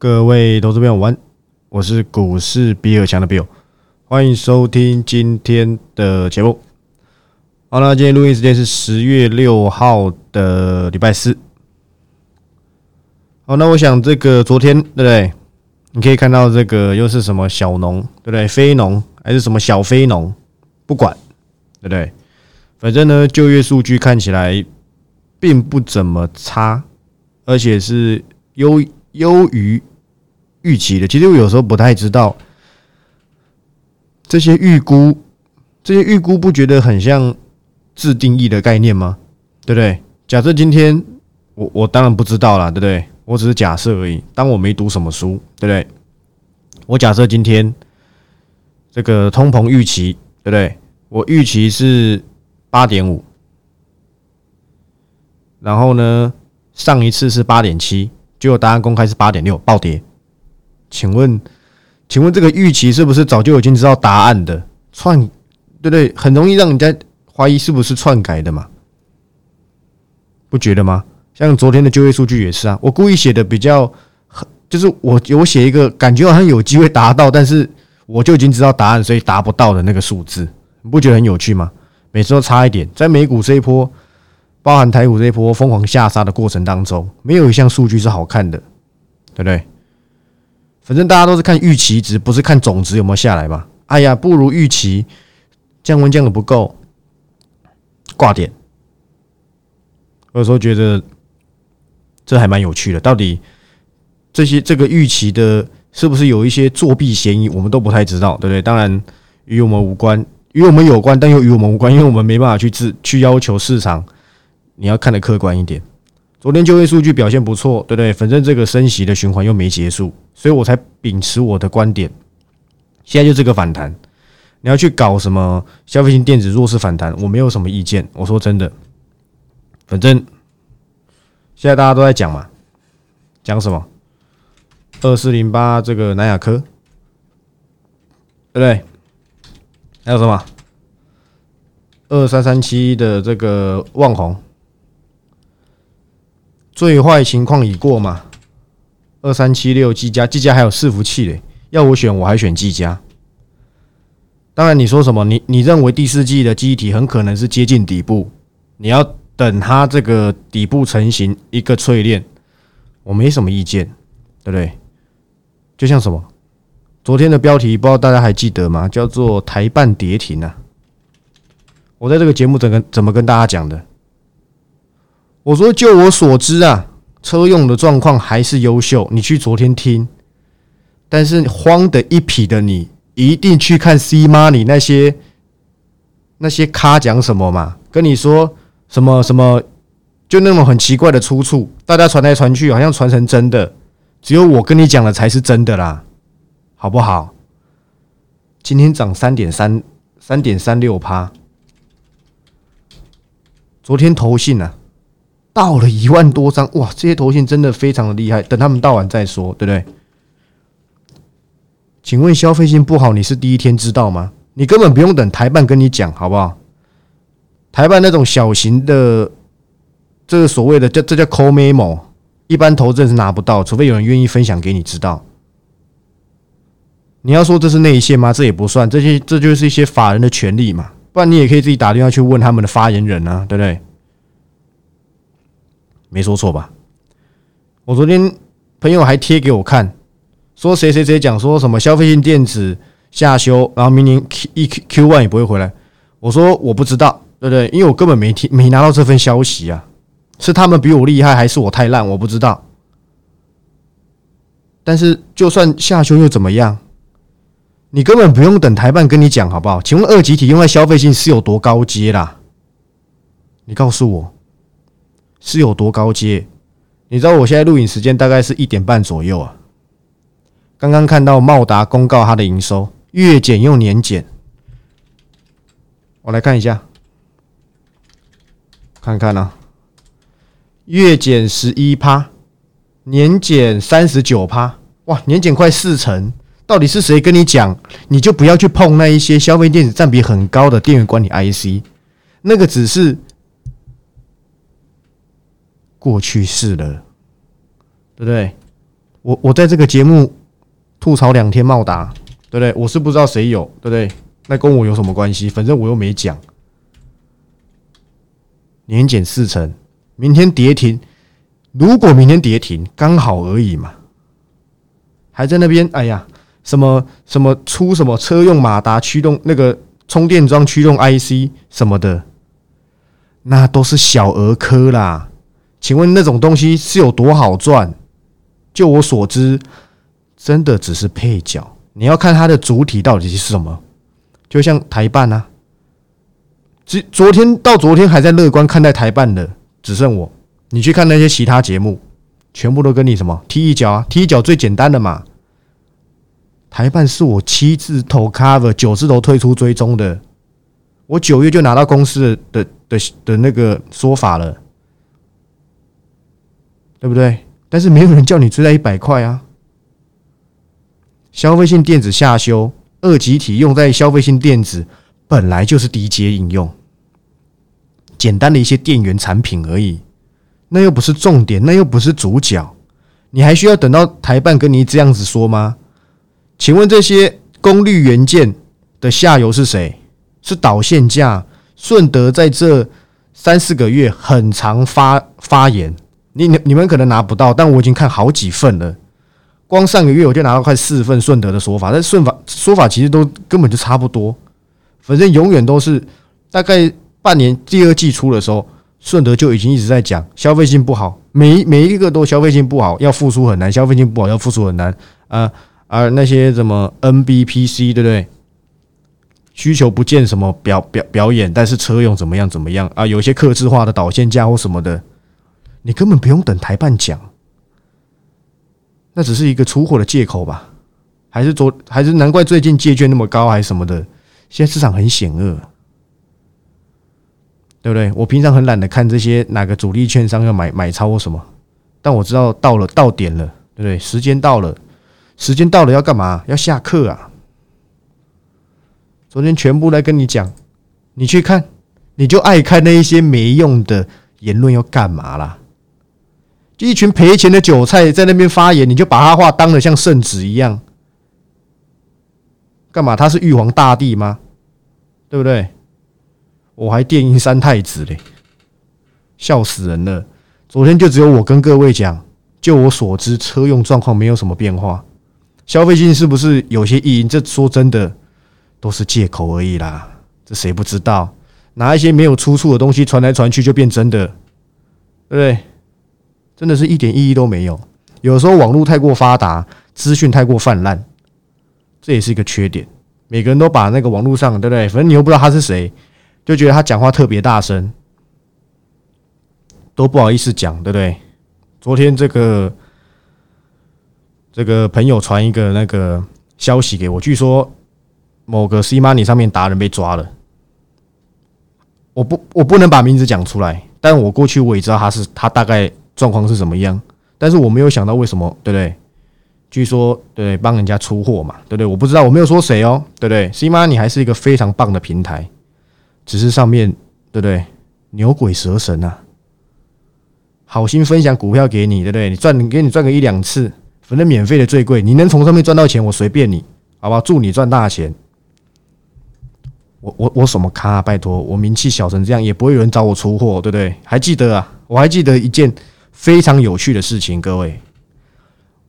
各位投资朋友，晚，我是股市比尔强的 Bill，欢迎收听今天的节目。好了，今天录音时间是十月六号的礼拜四。好，那我想这个昨天对不对？你可以看到这个又是什么小农对不对？非农还是什么小非农？不管对不对？反正呢，就业数据看起来并不怎么差，而且是优优于。预期的，其实我有时候不太知道这些预估，这些预估不觉得很像自定义的概念吗？对不对？假设今天我我当然不知道啦，对不对？我只是假设而已。当我没读什么书，对不对？我假设今天这个通膨预期，对不对？我预期是八点五，然后呢，上一次是八点七，结果答案公开是八点六，暴跌。请问，请问这个预期是不是早就已经知道答案的篡？对不对？很容易让人家怀疑是不是篡改的嘛？不觉得吗？像昨天的就业数据也是啊，我故意写的比较，就是我我写一个感觉好像有机会达到，但是我就已经知道答案，所以达不到的那个数字，你不觉得很有趣吗？每次都差一点，在美股这一波，包含台股这一波疯狂下杀的过程当中，没有一项数据是好看的，对不对？反正大家都是看预期值，不是看总值有没有下来吧？哎呀，不如预期，降温降的不够，挂点。有时候觉得这还蛮有趣的，到底这些这个预期的，是不是有一些作弊嫌疑？我们都不太知道，对不对？当然与我们无关，与我们有关，但又与我们无关，因为我们没办法去自去要求市场，你要看的客观一点。昨天就业数据表现不错，对不对？反正这个升息的循环又没结束，所以我才秉持我的观点。现在就这个反弹，你要去搞什么消费性电子弱势反弹，我没有什么意见。我说真的，反正现在大家都在讲嘛，讲什么？二四零八这个南亚科，对不对？还有什么？二三三七的这个旺红。最坏情况已过嘛？二三七六技嘉，技嘉还有伺服器嘞。要我选，我还选技嘉。当然，你说什么？你你认为第四季的机体很可能是接近底部？你要等它这个底部成型一个淬炼，我没什么意见，对不对？就像什么？昨天的标题不知道大家还记得吗？叫做台半跌停啊！我在这个节目怎跟怎么跟大家讲的？我说，就我所知啊，车用的状况还是优秀。你去昨天听，但是慌的一匹的你，一定去看 C money 那些那些咖讲什么嘛？跟你说什么什么，就那种很奇怪的出处，大家传来传去，好像传成真的，只有我跟你讲的才是真的啦，好不好？今天涨三点三三点三六趴，昨天投信呢？到了一万多张哇！这些头衔真的非常的厉害，等他们到完再说，对不对？请问消费性不好，你是第一天知道吗？你根本不用等台办跟你讲，好不好？台办那种小型的，这个所谓的叫这叫 call memo，一般投资人是拿不到，除非有人愿意分享给你知道。你要说这是内线吗？这也不算，这些这就是一些法人的权利嘛。不然你也可以自己打电话去问他们的发言人啊，对不对？没说错吧？我昨天朋友还贴给我看，说谁谁谁讲说什么消费性电子下修，然后明年 Q 一 Q Q one 也不会回来。我说我不知道，对不对？因为我根本没听没拿到这份消息啊，是他们比我厉害，还是我太烂？我不知道。但是就算下修又怎么样？你根本不用等台办跟你讲好不好？请问二级体用在消费性是有多高阶啦？你告诉我。是有多高阶？你知道我现在录影时间大概是一点半左右啊。刚刚看到茂达公告它的营收月减又年减，我来看一下，看看呢，月减十一趴，年减三十九趴，哇，年减快四成。到底是谁跟你讲，你就不要去碰那一些消费电子占比很高的电源管理 IC，那个只是。过去式了，对不对？我我在这个节目吐槽两天茂达，对不对？我是不知道谁有，对不对？那跟我有什么关系？反正我又没讲。年减四成，明天跌停。如果明天跌停，刚好而已嘛。还在那边，哎呀，什么什么出什么车用马达驱动那个充电桩驱动 IC 什么的，那都是小儿科啦。请问那种东西是有多好赚？就我所知，真的只是配角。你要看它的主体到底是什么。就像台办啊，昨昨天到昨天还在乐观看待台办的，只剩我。你去看那些其他节目，全部都跟你什么踢一脚啊？踢一脚最简单的嘛。台办是我七字头 cover，九字头退出追踪的。我九月就拿到公司的的的那个说法了，对不对？但是没有人叫你追在一百块啊。消费性电子下修。二极体用在消费性电子本来就是低阶应用，简单的一些电源产品而已，那又不是重点，那又不是主角，你还需要等到台办跟你这样子说吗？请问这些功率元件的下游是谁？是导线架。顺德在这三四个月很常发发言，你你你们可能拿不到，但我已经看好几份了。光上个月我就拿到快四份顺德的说法，但顺法说法其实都根本就差不多，反正永远都是大概半年第二季初的时候，顺德就已经一直在讲消费性不好，每每一个都消费性不好，要复苏很难，消费性不好要复苏很难啊而那些什么 NBPC 对不对？需求不见什么表表表演，但是车用怎么样怎么样啊？有些克制化的导线架或什么的，你根本不用等台办讲。那只是一个出货的借口吧？还是昨还是难怪最近借券那么高，还是什么的？现在市场很险恶，对不对？我平常很懒得看这些哪个主力券商要买买超或什么，但我知道到了到点了，对不对？时间到了，时间到了要干嘛？要下课啊！昨天全部来跟你讲，你去看，你就爱看那一些没用的言论，要干嘛啦？就一群赔钱的韭菜在那边发言，你就把他话当的像圣旨一样，干嘛？他是玉皇大帝吗？对不对？我还电音三太子嘞，笑死人了！昨天就只有我跟各位讲，就我所知，车用状况没有什么变化，消费性是不是有些异音？这说真的都是借口而已啦，这谁不知道？拿一些没有出处的东西传来传去就变真的，对不对？真的是一点意义都没有。有时候网络太过发达，资讯太过泛滥，这也是一个缺点。每个人都把那个网络上，对不对？反正你又不知道他是谁，就觉得他讲话特别大声，都不好意思讲，对不对？昨天这个这个朋友传一个那个消息给我，据说某个 C Money 上面达人被抓了。我不，我不能把名字讲出来，但我过去我也知道他是他大概。状况是怎么样？但是我没有想到为什么，对不对？据说，对帮人家出货嘛，对不对？我不知道，我没有说谁哦，对不对？C 妈，你还是一个非常棒的平台，只是上面对不对？牛鬼蛇神啊，好心分享股票给你，对不对？你赚，给你赚个一两次，反正免费的最贵，你能从上面赚到钱，我随便你，好吧？祝你赚大钱。我我我什么咖？拜托，我名气小成这样，也不会有人找我出货，对不对？还记得啊？我还记得一件。非常有趣的事情，各位，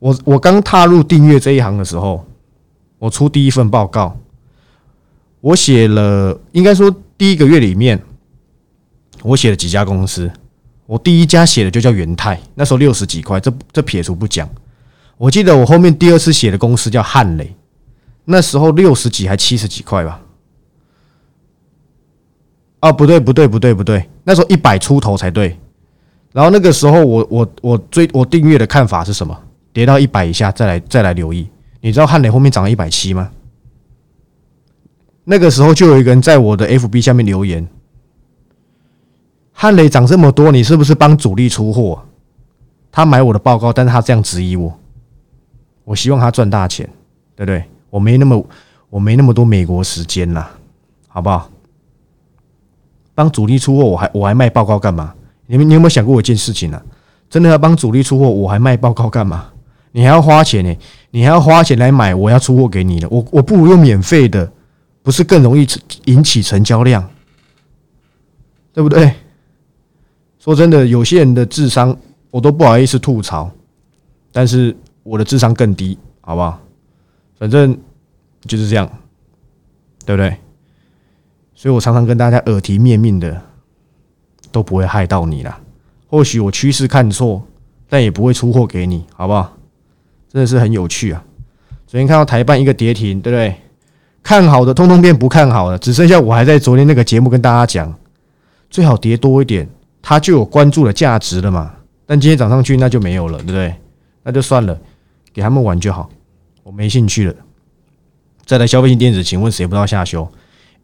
我我刚踏入订阅这一行的时候，我出第一份报告，我写了，应该说第一个月里面，我写了几家公司，我第一家写的就叫元泰，那时候六十几块，这这撇除不讲，我记得我后面第二次写的公司叫汉雷，那时候六十几还七十几块吧，哦，不对不对不对不对，那时候一百出头才对。然后那个时候，我我我追我订阅的看法是什么？跌到一百以下再来再来留意。你知道汉磊后面涨了一百七吗？那个时候就有一个人在我的 FB 下面留言：汉磊涨这么多，你是不是帮主力出货？他买我的报告，但是他这样质疑我。我希望他赚大钱，对不对？我没那么我没那么多美国时间啦，好不好？帮主力出货，我还我还卖报告干嘛？你们，你有没有想过一件事情呢？真的要帮主力出货，我还卖报告干嘛？你还要花钱呢，你还要花钱来买，我要出货给你的，我我不如用免费的，不是更容易引起成交量，对不对？说真的，有些人的智商我都不好意思吐槽，但是我的智商更低，好不好？反正就是这样，对不对？所以我常常跟大家耳提面命的，都不会害到你啦。或许我趋势看错，但也不会出货给你，好不好？真的是很有趣啊！昨天看到台办一个跌停，对不对？看好的通通变不看好了，只剩下我还在昨天那个节目跟大家讲，最好跌多一点。它就有关注的价值了嘛？但今天涨上去那就没有了，对不对？那就算了，给他们玩就好，我没兴趣了。再来消费性电子，请问谁不知道下修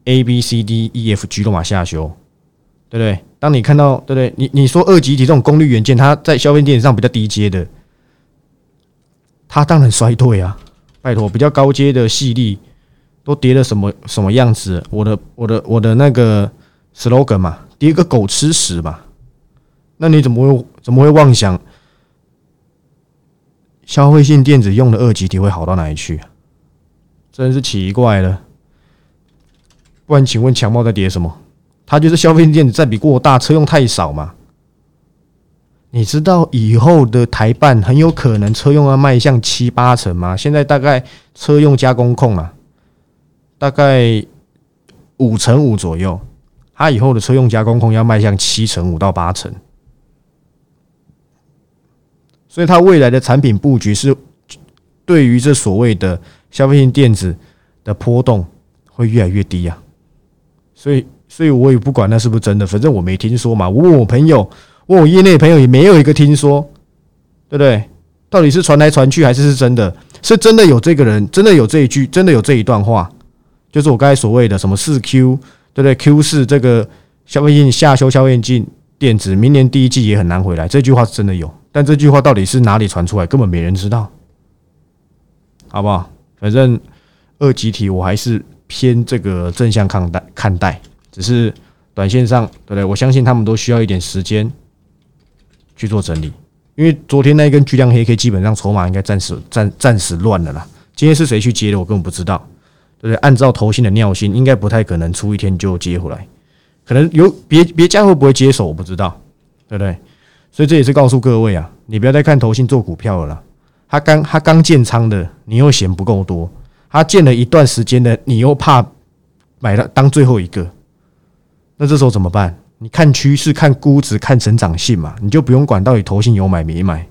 ？A B C D E F G 都马下修，对不对？当你看到对不对？你你说二级体这种功率元件，它在消费电子上比较低阶的，它当然衰退啊！拜托，比较高阶的细粒都跌了什么什么样子？我的我的我的那个 slogan 嘛，跌个狗吃屎嘛！那你怎么会怎么会妄想消费性电子用的二级体会好到哪里去？真是奇怪了。不然，请问强茂在跌什么？它就是消费性电子占比过大，车用太少嘛？你知道以后的台办很有可能车用要迈向七八成吗？现在大概车用加工控啊，大概五成五左右。它以后的车用加工控要迈向七成五到八成。所以，它未来的产品布局是对于这所谓的消费性电子的波动会越来越低啊。所以，所以我也不管那是不是真的，反正我没听说嘛。我问我朋友，问我业内朋友，也没有一个听说，对不对？到底是传来传去，还是是真的？是真的有这个人，真的有这一句，真的有这一段话，就是我刚才所谓的什么四 Q，对不对？Q 四这个消费性下修消费性电子，明年第一季也很难回来。这句话是真的有。但这句话到底是哪里传出来，根本没人知道，好不好？反正二级体我还是偏这个正向看待看待，只是短线上，对不对？我相信他们都需要一点时间去做整理，因为昨天那一根巨量黑 K 基本上筹码应该暂时暂暂时乱了啦。今天是谁去接的，我根本不知道，对不对？按照头信的尿性，应该不太可能出一天就接回来，可能有别别家会不会接手，我不知道，对不对？所以这也是告诉各位啊，你不要再看投信做股票了啦。他刚他刚建仓的，你又嫌不够多；他建了一段时间的，你又怕买了当最后一个。那这时候怎么办？你看趋势、看估值、看成长性嘛，你就不用管到底投信有买没买，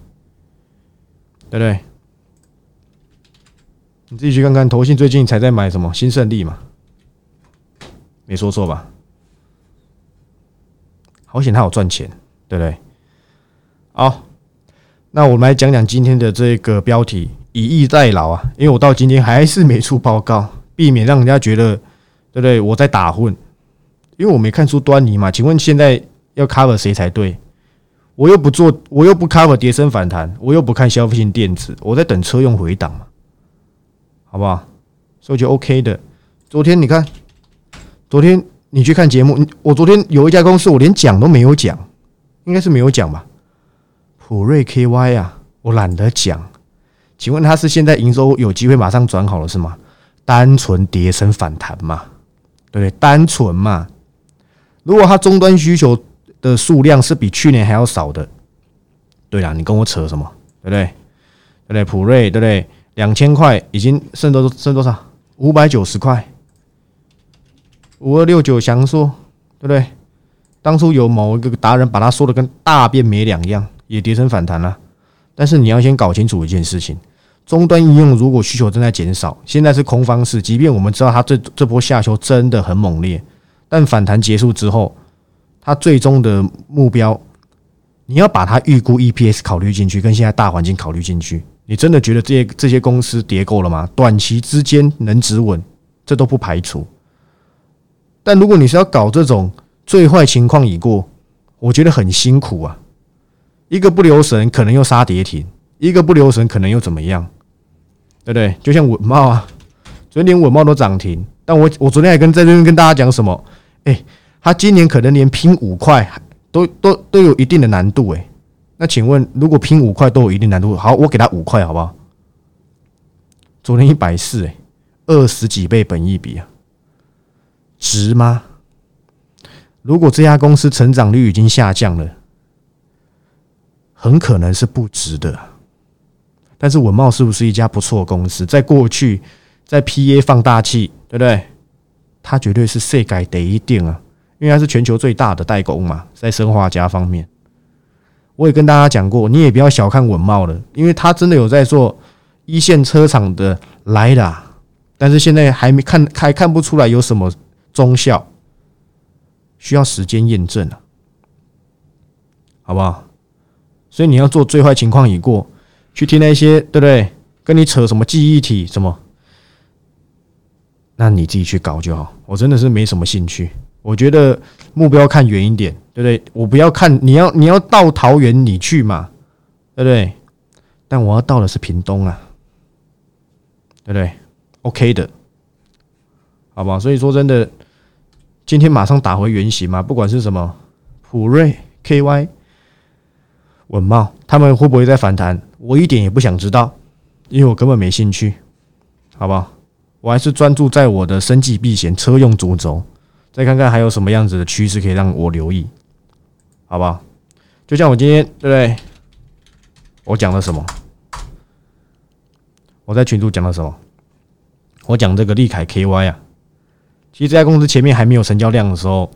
对不对？你自己去看看，投信最近才在买什么新胜利嘛？没说错吧？好险他有赚钱，对不对？好，那我们来讲讲今天的这个标题“以逸待劳”啊，因为我到今天还是没出报告，避免让人家觉得，对不对？我在打混，因为我没看出端倪嘛。请问现在要 cover 谁才对？我又不做，我又不 cover 跌升反弹，我又不看消费性电子，我在等车用回档嘛，好不好？所以就 OK 的。昨天你看，昨天你去看节目，我昨天有一家公司，我连讲都没有讲，应该是没有讲吧？普瑞 KY 啊，我懒得讲。请问他是现在营收有机会马上转好了是吗？单纯跌升反弹嘛，对不对？单纯嘛。如果它终端需求的数量是比去年还要少的，对啦，你跟我扯什么？对不对？对不对？普瑞对不对？两千块已经剩多剩多少？五百九十块。五二六九祥说对不对？当初有某一个达人把他说的跟大便没两样。也跌成反弹了，但是你要先搞清楚一件事情：终端应用如果需求正在减少，现在是空方式。即便我们知道它这这波下修真的很猛烈，但反弹结束之后，它最终的目标，你要把它预估 EPS 考虑进去，跟现在大环境考虑进去。你真的觉得这些这些公司跌够了吗？短期之间能止稳，这都不排除。但如果你是要搞这种最坏情况已过，我觉得很辛苦啊。一个不留神，可能又杀跌停；一个不留神，可能又怎么样？对不对？就像稳茂啊，昨天连稳茂都涨停。但我我昨天还跟在这边跟大家讲什么？哎，他今年可能连拼五块都都都有一定的难度。哎，那请问，如果拼五块都有一定难度，好，我给他五块好不好？昨天一百四，哎，二十几倍本益比啊，值吗？如果这家公司成长率已经下降了，很可能是不值的。但是文茂是不是一家不错公司？在过去，在 PA 放大器，对不对？它绝对是世界第一定啊，因为它是全球最大的代工嘛，在生化家方面。我也跟大家讲过，你也不要小看稳茂了，因为它真的有在做一线车厂的来的，但是现在还没看，还看不出来有什么中效，需要时间验证啊，好不好？所以你要做最坏情况已过，去听那些对不对？跟你扯什么记忆体什么？那你自己去搞就好，我真的是没什么兴趣。我觉得目标看远一点，对不对？我不要看你要你要到桃园你去嘛，对不对？但我要到的是屏东啊，对不对？OK 的，好不好？所以说真的，今天马上打回原形嘛，不管是什么普瑞、KY、稳茂，他们会不会再反弹？我一点也不想知道，因为我根本没兴趣，好不好？我还是专注在我的生计避险车用主轴，再看看还有什么样子的趋势可以让我留意，好不好？就像我今天对不对？我讲了什么？我在群主讲了什么？我讲这个利凯 KY 啊，其实这家公司前面还没有成交量的时候，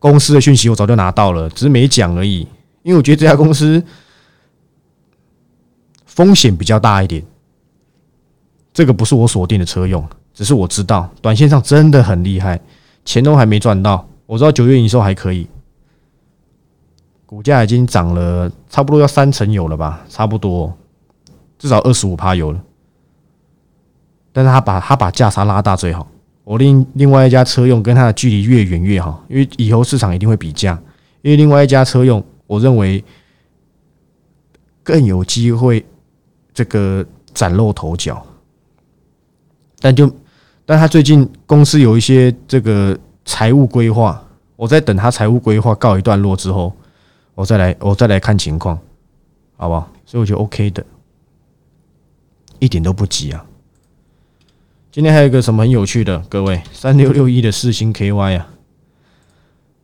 公司的讯息我早就拿到了，只是没讲而已。因为我觉得这家公司风险比较大一点。这个不是我锁定的车用，只是我知道短线上真的很厉害，钱都还没赚到。我知道九月营收还可以，股价已经涨了差不多要三成有了吧，差不多至少二十五趴有了。但是他把他把价差拉大最好。我另另外一家车用跟它的距离越远越好，因为以后市场一定会比价。因为另外一家车用，我认为更有机会这个崭露头角。但就，但他最近公司有一些这个财务规划，我在等他财务规划告一段落之后，我再来我再来看情况，好不好？所以我觉得 OK 的，一点都不急啊。今天还有一个什么很有趣的，各位三六六一的四星 KY 啊，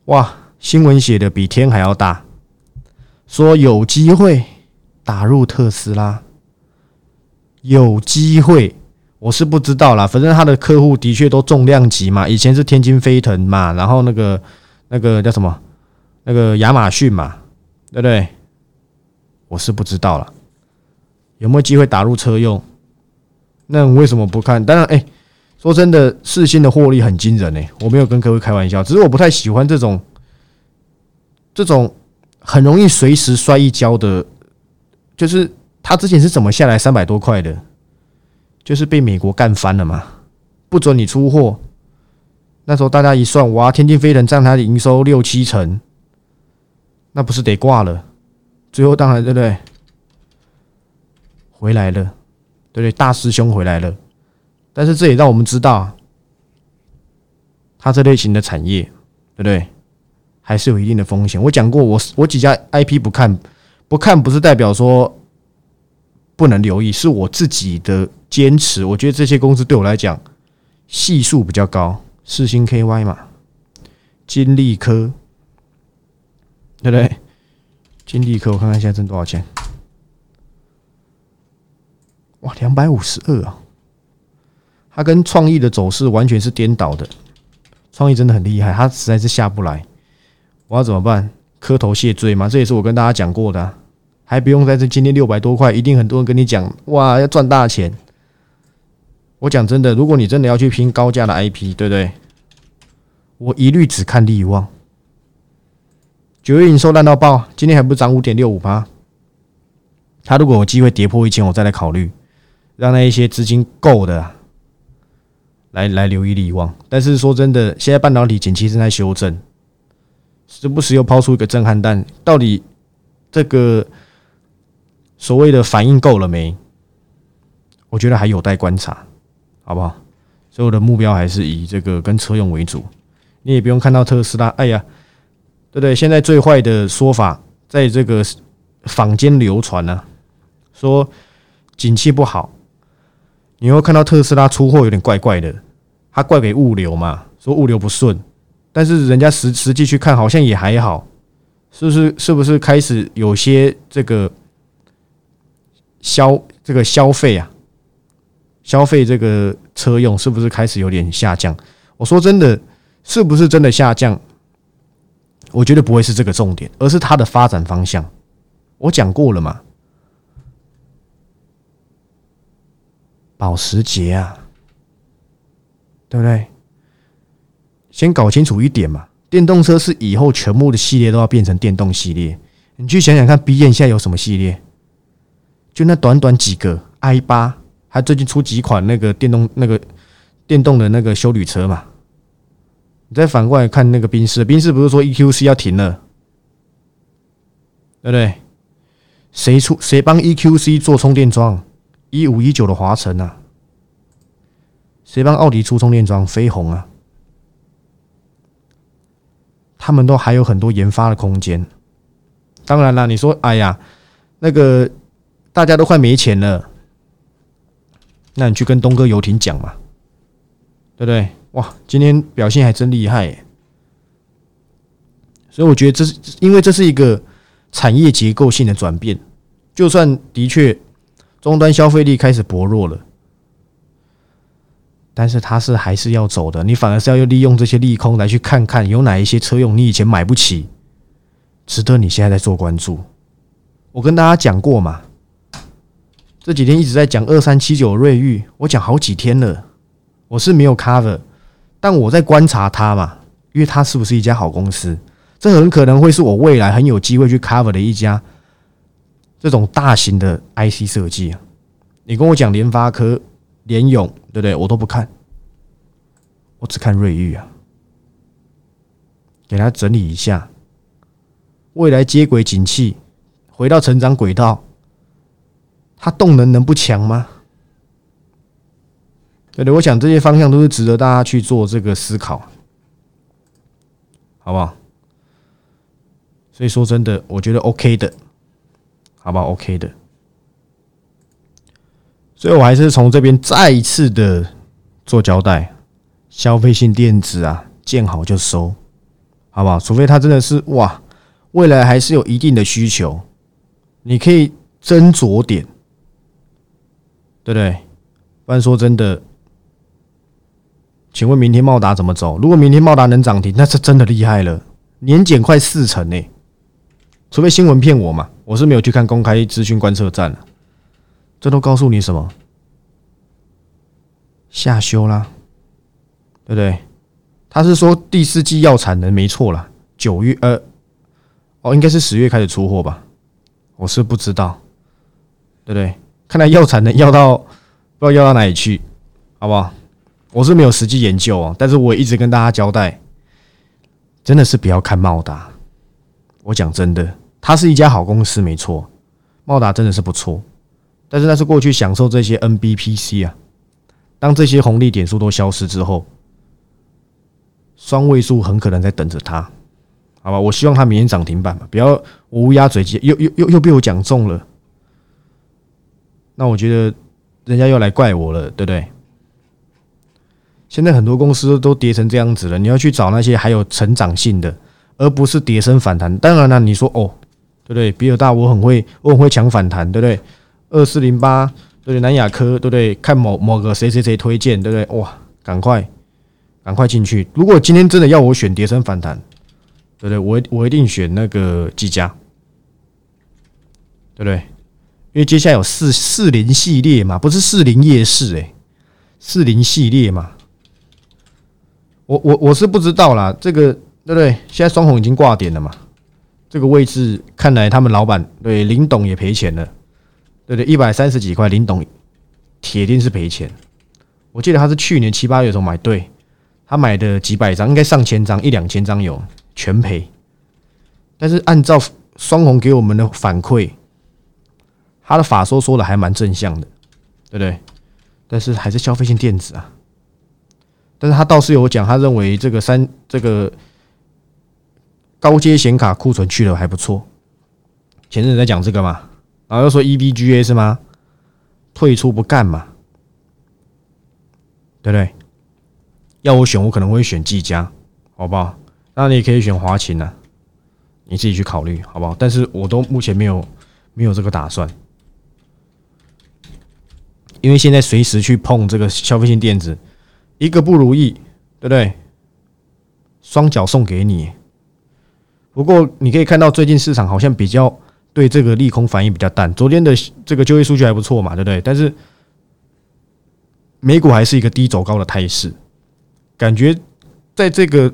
哇，新闻写的比天还要大，说有机会打入特斯拉，有机会。我是不知道啦，反正他的客户的确都重量级嘛，以前是天津飞腾嘛，然后那个那个叫什么，那个亚马逊嘛，对不对？我是不知道了，有没有机会打入车用？那为什么不看？当然，哎，说真的，四星的获利很惊人哎，我没有跟各位开玩笑，只是我不太喜欢这种这种很容易随时摔一跤的，就是他之前是怎么下来三百多块的？就是被美国干翻了嘛，不准你出货。那时候大家一算，哇，天津飞人占他的营收六七成，那不是得挂了？最后当然对不对？回来了，对不对？大师兄回来了。但是这也让我们知道，他这类型的产业，对不对？还是有一定的风险。我讲过，我我几家 IP 不看，不看不是代表说不能留意，是我自己的。坚持，我觉得这些公司对我来讲系数比较高，四星 KY 嘛，金利科，对不对？金利科，我看看现在挣多少钱？哇，两百五十二啊！它跟创意的走势完全是颠倒的，创意真的很厉害，它实在是下不来。我要怎么办？磕头谢罪吗？这也是我跟大家讲过的，还不用在这今天六百多块，一定很多人跟你讲，哇，要赚大钱。我讲真的，如果你真的要去拼高价的 IP，对不对？我一律只看利旺。九月营收烂到爆，今天还不涨五点六五八。他如果有机会跌破一千，我再来考虑，让那一些资金够的来来留意利旺。但是说真的，现在半导体景气正在修正，时不时又抛出一个震撼弹，到底这个所谓的反应够了没？我觉得还有待观察。好不好？所以我的目标还是以这个跟车用为主。你也不用看到特斯拉，哎呀，对不对？现在最坏的说法，在这个坊间流传呢，说景气不好，你又看到特斯拉出货有点怪怪的，他怪给物流嘛，说物流不顺，但是人家实实际去看好像也还好，是不是？是不是开始有些这个消这个消费啊？消费这个车用是不是开始有点下降？我说真的，是不是真的下降？我觉得不会是这个重点，而是它的发展方向。我讲过了嘛，保时捷啊，对不对？先搞清楚一点嘛，电动车是以后全部的系列都要变成电动系列。你去想想看，B 现在有什么系列？就那短短几个 i 八。还最近出几款那个电动那个电动的那个修旅车嘛？你再反过来看那个宾士，宾士不是说 EQC 要停了，对不对？谁出谁帮 EQC 做充电桩？一五一九的华晨啊，谁帮奥迪出充电桩？飞鸿啊，他们都还有很多研发的空间。当然了，你说哎呀，那个大家都快没钱了。那你去跟东哥游艇讲嘛，对不对？哇，今天表现还真厉害，所以我觉得这是因为这是一个产业结构性的转变。就算的确终端消费力开始薄弱了，但是它是还是要走的。你反而是要利用这些利空来去看看有哪一些车用你以前买不起，值得你现在在做关注。我跟大家讲过嘛。这几天一直在讲二三七九瑞昱，我讲好几天了，我是没有 cover，但我在观察它嘛，因为它是不是一家好公司？这很可能会是我未来很有机会去 cover 的一家这种大型的 IC 设计啊。你跟我讲联发科、联永，对不对？我都不看，我只看瑞昱啊，给它整理一下，未来接轨景气，回到成长轨道。它动能能不强吗？对的，我想这些方向都是值得大家去做这个思考，好不好？所以说真的，我觉得 OK 的，好不好？OK 的。所以我还是从这边再一次的做交代：消费性电子啊，见好就收，好不好？除非它真的是哇，未来还是有一定的需求，你可以斟酌点。对不对？不然说真的，请问明天茂达怎么走？如果明天茂达能涨停，那是真的厉害了，年减快四成呢。除非新闻骗我嘛，我是没有去看公开资讯观测站。这都告诉你什么？下修啦，对不对？他是说第四季要产能没错了，九月呃，哦，应该是十月开始出货吧？我是不知道，对不对？看来药产能要到不知道要到哪里去，好不好？我是没有实际研究啊，但是我一直跟大家交代，真的是不要看茂达。我讲真的，它是一家好公司，没错，茂达真的是不错。但是那是过去享受这些 NBPC 啊，当这些红利点数都消失之后，双位数很可能在等着它，好吧？我希望它明天涨停板吧，不要乌鸦嘴，又又又又被我讲中了。那我觉得人家又来怪我了，对不对？现在很多公司都跌成这样子了，你要去找那些还有成长性的，而不是跌升反弹。当然了，你说哦，对不对？比尔大我很会，我很会抢反弹，对不对？二四零八，对不对？南亚科，对不对？看某某个谁谁谁推荐，对不对？哇，赶快赶快进去！如果今天真的要我选跌升反弹，对不对？我我一定选那个技嘉，对不对？因为接下来有四四零系列嘛，不是四零夜市哎，四零系列嘛，我我我是不知道啦，这个对不对？现在双红已经挂点了嘛，这个位置看来他们老板对林董也赔钱了，对对？一百三十几块，林董铁定是赔钱。我记得他是去年七八月的时候买，对他买的几百张，应该上千张，一两千张有全赔。但是按照双红给我们的反馈。他的法说说的还蛮正向的，对不对？但是还是消费性电子啊。但是他倒是有讲，他认为这个三这个高阶显卡库存去了还不错，前阵子在讲这个嘛，然后又说 EVGA 是吗？退出不干嘛，对不对？要我选，我可能会选技嘉，好不好？那你也可以选华勤啊，你自己去考虑，好不好？但是我都目前没有没有这个打算，因为现在随时去碰这个消费性电子，一个不如意，对不对？双脚送给你。不过你可以看到，最近市场好像比较对这个利空反应比较淡。昨天的这个就业数据还不错嘛，对不对？但是美股还是一个低走高的态势，感觉在这个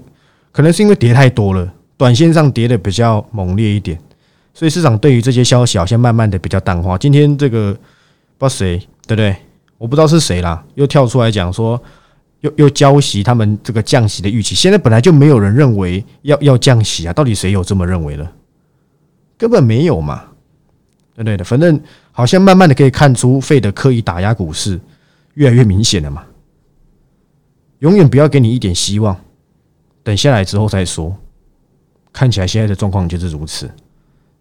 可能是因为跌太多了，短线上跌的比较猛烈一点，所以市场对于这些消息好像慢慢的比较淡化。今天这个不知道谁，对不对？我不知道是谁啦，又跳出来讲说。又又交息，他们这个降息的预期，现在本来就没有人认为要要降息啊，到底谁有这么认为了？根本没有嘛，对不对的？反正好像慢慢的可以看出，费的刻意打压股市，越来越明显了嘛。永远不要给你一点希望，等下来之后再说。看起来现在的状况就是如此，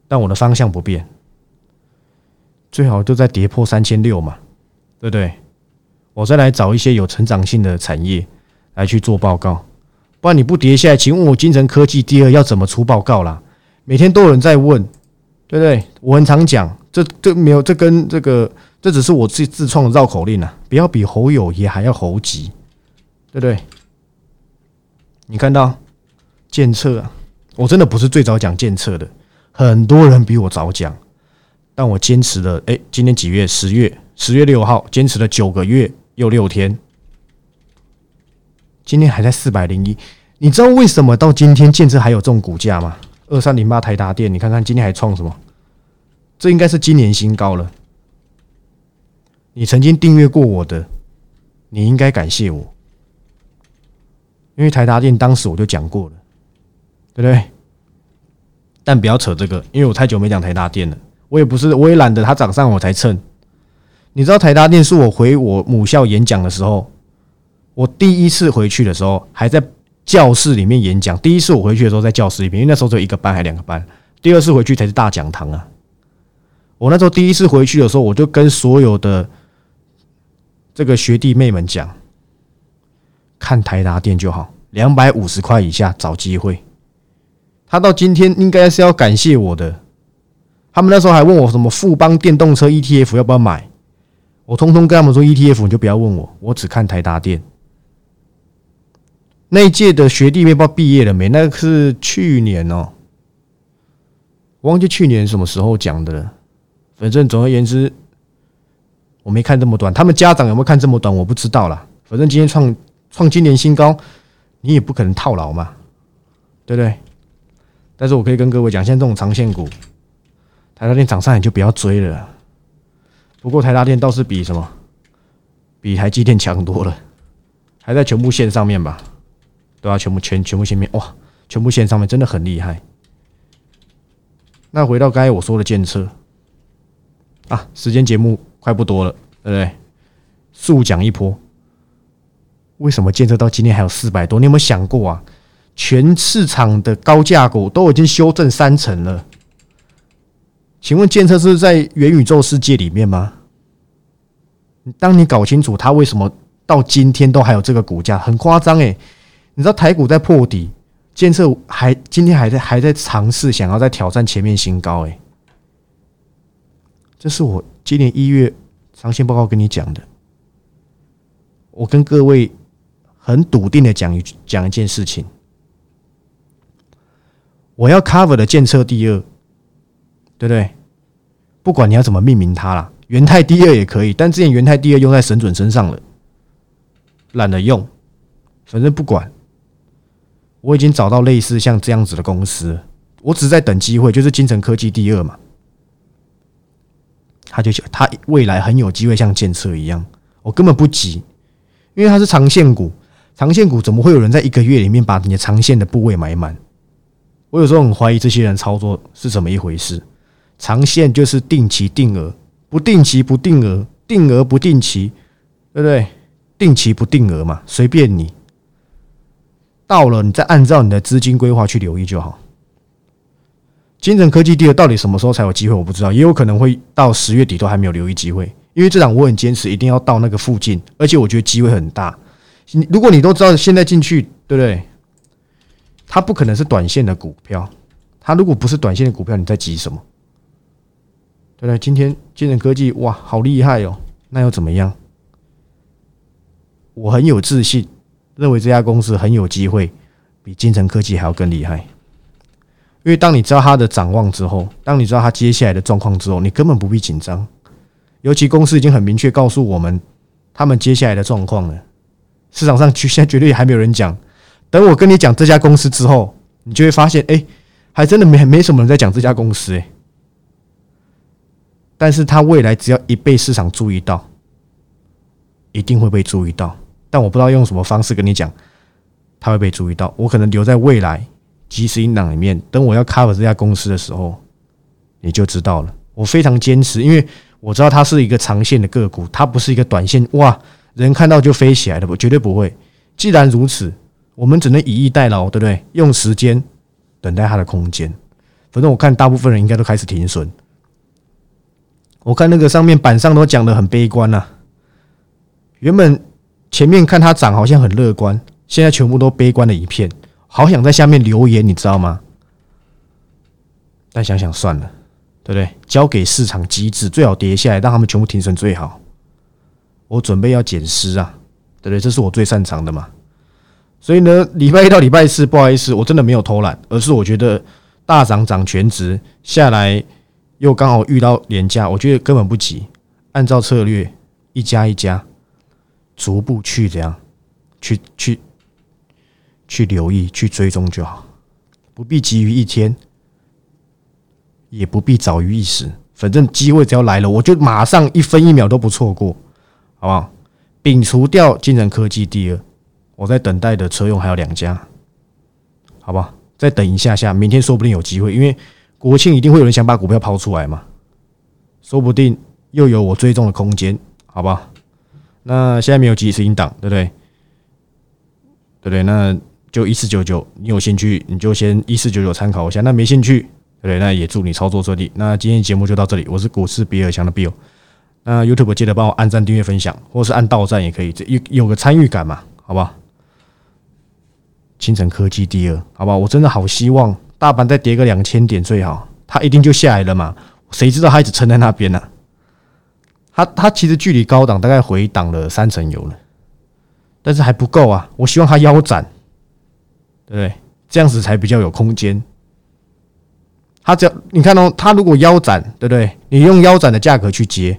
但我的方向不变，最好就在跌破三千六嘛，对不对？我再来找一些有成长性的产业来去做报告，不然你不跌下来，请问我金城科技第二要怎么出报告啦？每天都有人在问，对不对？我很常讲，这这没有，这跟这个这只是我自己自创的绕口令啊！不要比侯友也还要猴急，对不对？你看到建测啊，我真的不是最早讲建测的，很多人比我早讲，但我坚持了。哎，今天几月？十月，十月六号，坚持了九个月。又六天，今天还在四百零一。你知道为什么到今天建设还有这种股价吗？二三零八台达电，你看看今天还创什么？这应该是今年新高了。你曾经订阅过我的，你应该感谢我，因为台达电当时我就讲过了，对不对？但不要扯这个，因为我太久没讲台达电了，我也不是，我也懒得它涨上我才蹭。你知道台达电是我回我母校演讲的时候，我第一次回去的时候还在教室里面演讲。第一次我回去的时候在教室里面，因为那时候只有一个班还两个班。第二次回去才是大讲堂啊！我那时候第一次回去的时候，我就跟所有的这个学弟妹们讲，看台达电就好，两百五十块以下找机会。他到今天应该是要感谢我的。他们那时候还问我什么富邦电动车 ETF 要不要买。我通通跟他们说 ETF，你就不要问我，我只看台达电。那一届的学弟妹不知道毕业了没？那个是去年哦，忘记去年什么时候讲的了。反正总而言之，我没看这么短。他们家长有没有看这么短？我不知道啦。反正今天创创今年新高，你也不可能套牢嘛，对不对？但是我可以跟各位讲，像这种长线股，台达电涨上你就不要追了。不过台达电倒是比什么，比台积电强多了，还在全部线上面吧？对啊，全部全全部线面哇，全部线上面真的很厉害。那回到刚才我说的建设啊，时间节目快不多了，对不对？速讲一波，为什么建设到今天还有四百多？你有没有想过啊？全市场的高价股都已经修正三成了。请问建设是在元宇宙世界里面吗？当你搞清楚它为什么到今天都还有这个股价，很夸张诶。你知道台股在破底，建设还今天还在还在尝试想要再挑战前面新高诶。这是我今年一月长线报告跟你讲的。我跟各位很笃定的讲一讲一件事情，我要 cover 的建设第二，对不对？不管你要怎么命名它啦，元泰第二也可以，但之前元泰第二用在神准身上了，懒得用，反正不管。我已经找到类似像这样子的公司，我只在等机会，就是金城科技第二嘛，他就他未来很有机会像建车一样，我根本不急，因为它是长线股，长线股怎么会有人在一个月里面把你的长线的部位买满？我有时候很怀疑这些人操作是怎么一回事。长线就是定期定额，不定期不定额，定额不定期，对不对？定期不定额嘛，随便你。到了，你再按照你的资金规划去留意就好。金城科技第二到底什么时候才有机会？我不知道，也有可能会到十月底都还没有留意机会。因为这档我很坚持，一定要到那个附近，而且我觉得机会很大。你如果你都知道现在进去，对不对？它不可能是短线的股票，它如果不是短线的股票，你在急什么？对不对？今天金城科技哇，好厉害哦！那又怎么样？我很有自信，认为这家公司很有机会，比金城科技还要更厉害。因为当你知道它的展望之后，当你知道它接下来的状况之后，你根本不必紧张。尤其公司已经很明确告诉我们他们接下来的状况了，市场上现在绝对还没有人讲。等我跟你讲这家公司之后，你就会发现，哎，还真的没没什么人在讲这家公司，哎。但是它未来只要一被市场注意到，一定会被注意到。但我不知道用什么方式跟你讲，它会被注意到。我可能留在未来。即时音档里面，等我要 cover 这家公司的时候，你就知道了。我非常坚持，因为我知道它是一个长线的个股，它不是一个短线哇，人看到就飞起来的，我绝对不会。既然如此，我们只能以逸待劳，对不对？用时间等待它的空间。反正我看大部分人应该都开始停损。我看那个上面板上都讲的很悲观呐，原本前面看它涨好像很乐观，现在全部都悲观的一片。好想在下面留言，你知道吗？但想想算了，对不对？交给市场机制，最好跌下来，让他们全部停损最好。我准备要减尸啊，对不对？这是我最擅长的嘛。所以呢，礼拜一到礼拜四，不好意思，我真的没有偷懒，而是我觉得大涨涨全值下来，又刚好遇到廉价，我觉得根本不急。按照策略，一家一家逐步去这样去去。去留意、去追踪就好，不必急于一天，也不必早于一时。反正机会只要来了，我就马上一分一秒都不错过，好不好？摒除掉金城科技第二，我在等待的车用还有两家，好不好？再等一下下，明天说不定有机会，因为国庆一定会有人想把股票抛出来嘛，说不定又有我追踪的空间，好吧？那现在没有及时引导，对不对？对不对？那。就一四九九，你有兴趣你就先一四九九参考一下。那没兴趣，对不对？那也祝你操作顺利。那今天节目就到这里，我是股市比尔强的 Bill。那 YouTube 记得帮我按赞、订阅、分享，或是按到赞也可以，这有有个参与感嘛？好不好？清晨科技第二，好不好？我真的好希望大盘再跌个两千点最好，它一定就下来了嘛？谁知道它一直撑在那边呢？它它其实距离高档大概回档了三层油了，但是还不够啊！我希望它腰斩。对不对？这样子才比较有空间。他只要你看到他如果腰斩，对不对？你用腰斩的价格去接，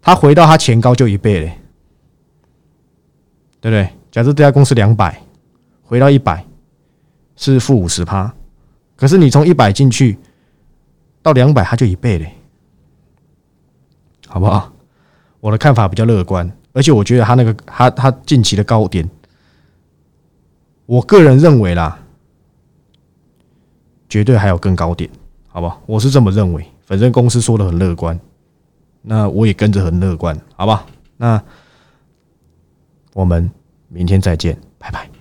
他回到他前高就一倍嘞，对不对？假设这家公司两百，回到一百是负五十趴，可是你从一百进去到两百，它就一倍嘞，好不好？我的看法比较乐观，而且我觉得他那个他他近期的高点。我个人认为啦，绝对还有更高点，好不好？我是这么认为。反正公司说的很乐观，那我也跟着很乐观，好吧？那我们明天再见，拜拜。